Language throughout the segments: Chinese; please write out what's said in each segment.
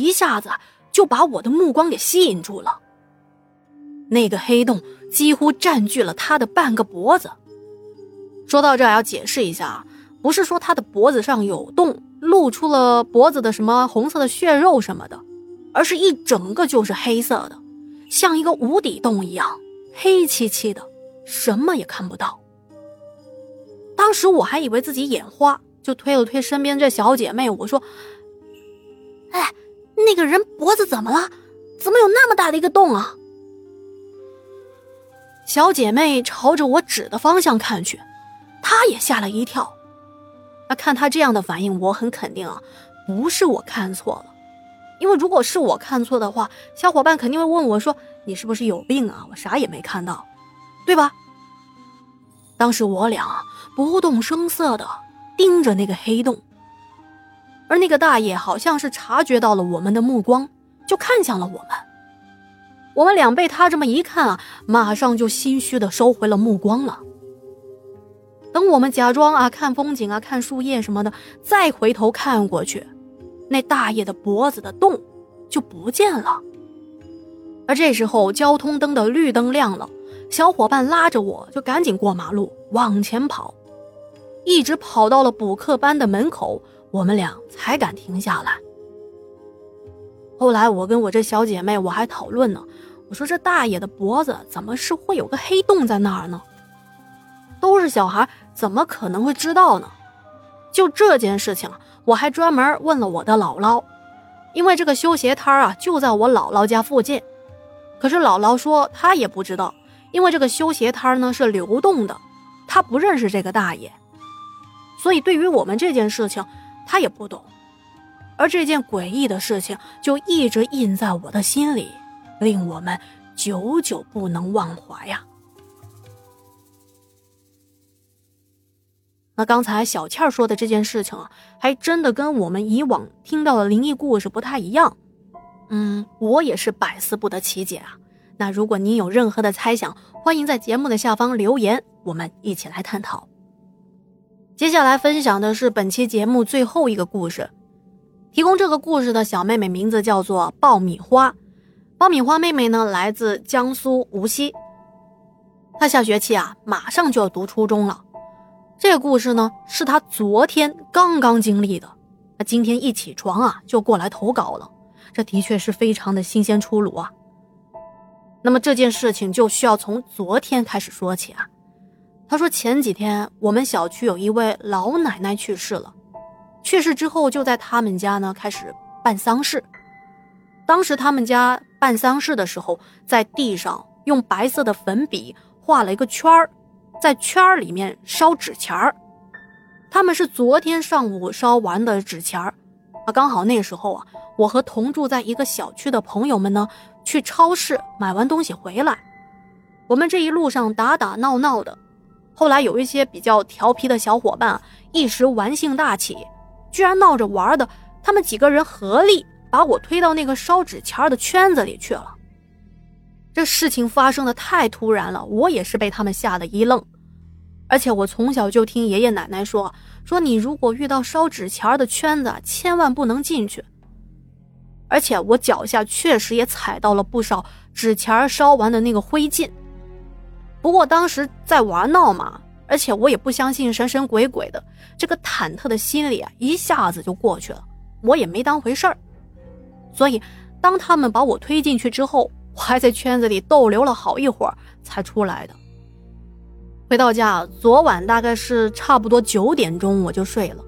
一下子就把我的目光给吸引住了。那个黑洞几乎占据了他的半个脖子。说到这，要解释一下，不是说他的脖子上有洞，露出了脖子的什么红色的血肉什么的，而是一整个就是黑色的，像一个无底洞一样，黑漆漆的，什么也看不到。当时我还以为自己眼花，就推了推身边这小姐妹，我说：“哎，个人脖子怎么了？怎么有那么大的一个洞啊？”小姐妹朝着我指的方向看去，她也吓了一跳。那看她这样的反应，我很肯定啊，不是我看错了。因为如果是我看错的话，小伙伴肯定会问我说：“你是不是有病啊？我啥也没看到，对吧？”当时我俩。不动声色的盯着那个黑洞，而那个大爷好像是察觉到了我们的目光，就看向了我们。我们俩被他这么一看啊，马上就心虚的收回了目光了。等我们假装啊看风景啊看树叶什么的，再回头看过去，那大爷的脖子的洞就不见了。而这时候交通灯的绿灯亮了，小伙伴拉着我就赶紧过马路往前跑。一直跑到了补课班的门口，我们俩才敢停下来。后来我跟我这小姐妹我还讨论呢，我说这大爷的脖子怎么是会有个黑洞在那儿呢？都是小孩，怎么可能会知道呢？就这件事情，我还专门问了我的姥姥，因为这个修鞋摊啊就在我姥姥家附近。可是姥姥说她也不知道，因为这个修鞋摊呢是流动的，她不认识这个大爷。所以，对于我们这件事情，他也不懂，而这件诡异的事情就一直印在我的心里，令我们久久不能忘怀呀。那刚才小倩说的这件事情啊，还真的跟我们以往听到的灵异故事不太一样，嗯，我也是百思不得其解啊。那如果您有任何的猜想，欢迎在节目的下方留言，我们一起来探讨。接下来分享的是本期节目最后一个故事。提供这个故事的小妹妹名字叫做爆米花。爆米花妹妹呢，来自江苏无锡。她下学期啊，马上就要读初中了。这个故事呢，是她昨天刚刚经历的。她今天一起床啊，就过来投稿了。这的确是非常的新鲜出炉啊。那么这件事情就需要从昨天开始说起啊。他说：“前几天我们小区有一位老奶奶去世了，去世之后就在他们家呢开始办丧事。当时他们家办丧事的时候，在地上用白色的粉笔画了一个圈儿，在圈儿里面烧纸钱儿。他们是昨天上午烧完的纸钱儿，啊，刚好那时候啊，我和同住在一个小区的朋友们呢去超市买完东西回来，我们这一路上打打闹闹的。”后来有一些比较调皮的小伙伴一时玩性大起，居然闹着玩的，他们几个人合力把我推到那个烧纸钱的圈子里去了。这事情发生的太突然了，我也是被他们吓得一愣。而且我从小就听爷爷奶奶说，说你如果遇到烧纸钱的圈子，千万不能进去。而且我脚下确实也踩到了不少纸钱烧完的那个灰烬。不过当时在玩闹嘛，而且我也不相信神神鬼鬼的，这个忐忑的心理啊一下子就过去了，我也没当回事儿。所以当他们把我推进去之后，我还在圈子里逗留了好一会儿才出来的。回到家，昨晚大概是差不多九点钟我就睡了。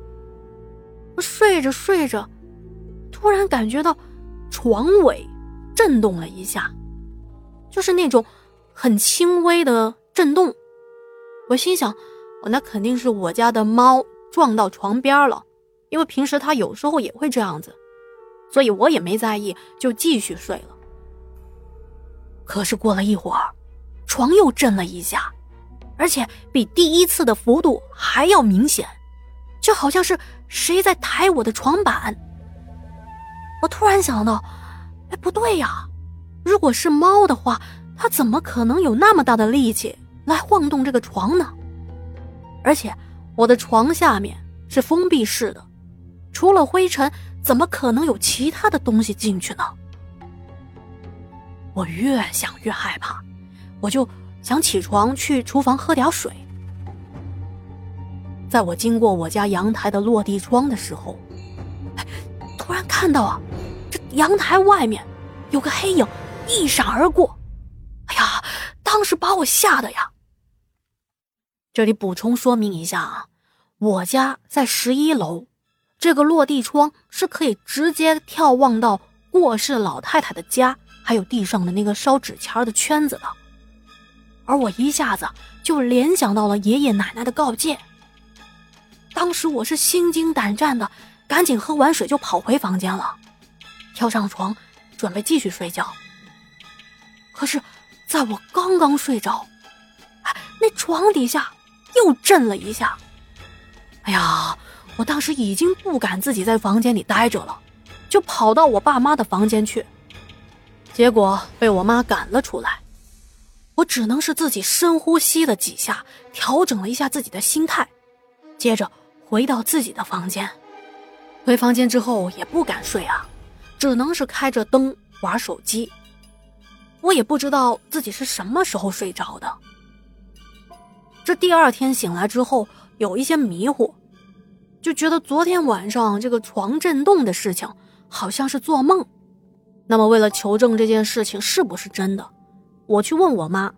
我睡着睡着，突然感觉到床尾震动了一下，就是那种。很轻微的震动，我心想，我那肯定是我家的猫撞到床边了，因为平时它有时候也会这样子，所以我也没在意，就继续睡了。可是过了一会儿，床又震了一下，而且比第一次的幅度还要明显，就好像是谁在抬我的床板。我突然想到，哎，不对呀，如果是猫的话。他怎么可能有那么大的力气来晃动这个床呢？而且我的床下面是封闭式的，除了灰尘怎么可能有其他的东西进去呢？我越想越害怕，我就想起床去厨房喝点水。在我经过我家阳台的落地窗的时候，突然看到啊，这阳台外面有个黑影一闪而过，当时把我吓得呀。这里补充说明一下啊，我家在十一楼，这个落地窗是可以直接眺望到过世老太太的家。还有地上的那个烧纸钱的圈子的，而我一下子就联想到了爷爷奶奶的告诫。当时我是心惊胆战的，赶紧喝完水就跑回房间了，跳上床准备继续睡觉。可是，在我刚刚睡着，那床底下又震了一下。哎呀，我当时已经不敢自己在房间里待着了，就跑到我爸妈的房间去。结果被我妈赶了出来，我只能是自己深呼吸了几下，调整了一下自己的心态，接着回到自己的房间。回房间之后也不敢睡啊，只能是开着灯玩手机。我也不知道自己是什么时候睡着的。这第二天醒来之后有一些迷糊，就觉得昨天晚上这个床震动的事情好像是做梦。那么，为了求证这件事情是不是真的，我去问我妈。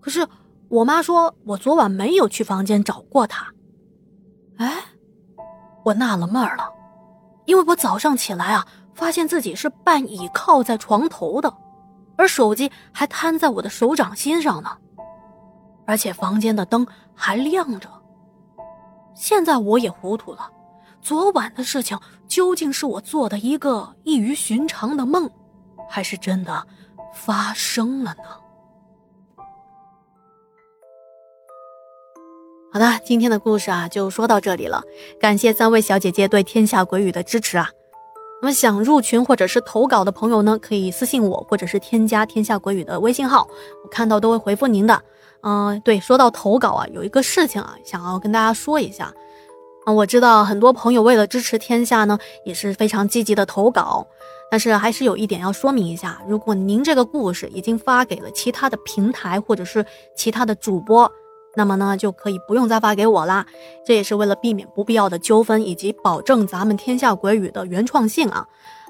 可是我妈说我昨晚没有去房间找过她。哎，我纳了闷了，因为我早上起来啊，发现自己是半倚靠在床头的，而手机还摊在我的手掌心上呢，而且房间的灯还亮着。现在我也糊涂了。昨晚的事情究竟是我做的一个异于寻常的梦，还是真的发生了呢？好的，今天的故事啊就说到这里了，感谢三位小姐姐对《天下鬼语》的支持啊。那么想入群或者是投稿的朋友呢，可以私信我，或者是添加《天下国语》的微信号，我看到都会回复您的。嗯，对，说到投稿啊，有一个事情啊，想要跟大家说一下。啊，我知道很多朋友为了支持天下呢，也是非常积极的投稿，但是还是有一点要说明一下：如果您这个故事已经发给了其他的平台或者是其他的主播，那么呢就可以不用再发给我啦。这也是为了避免不必要的纠纷，以及保证咱们天下鬼语的原创性啊。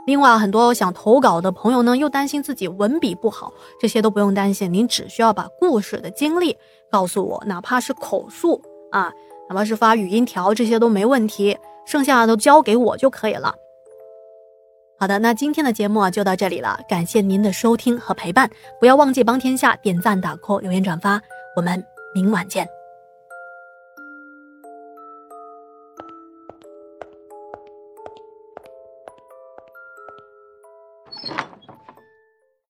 另外，很多想投稿的朋友呢，又担心自己文笔不好，这些都不用担心，您只需要把故事的经历告诉我，哪怕是口述啊。哪怕是发语音条，这些都没问题，剩下的都交给我就可以了。好的，那今天的节目啊就到这里了，感谢您的收听和陪伴，不要忘记帮天下点赞、打 call、留言、转发，我们明晚见。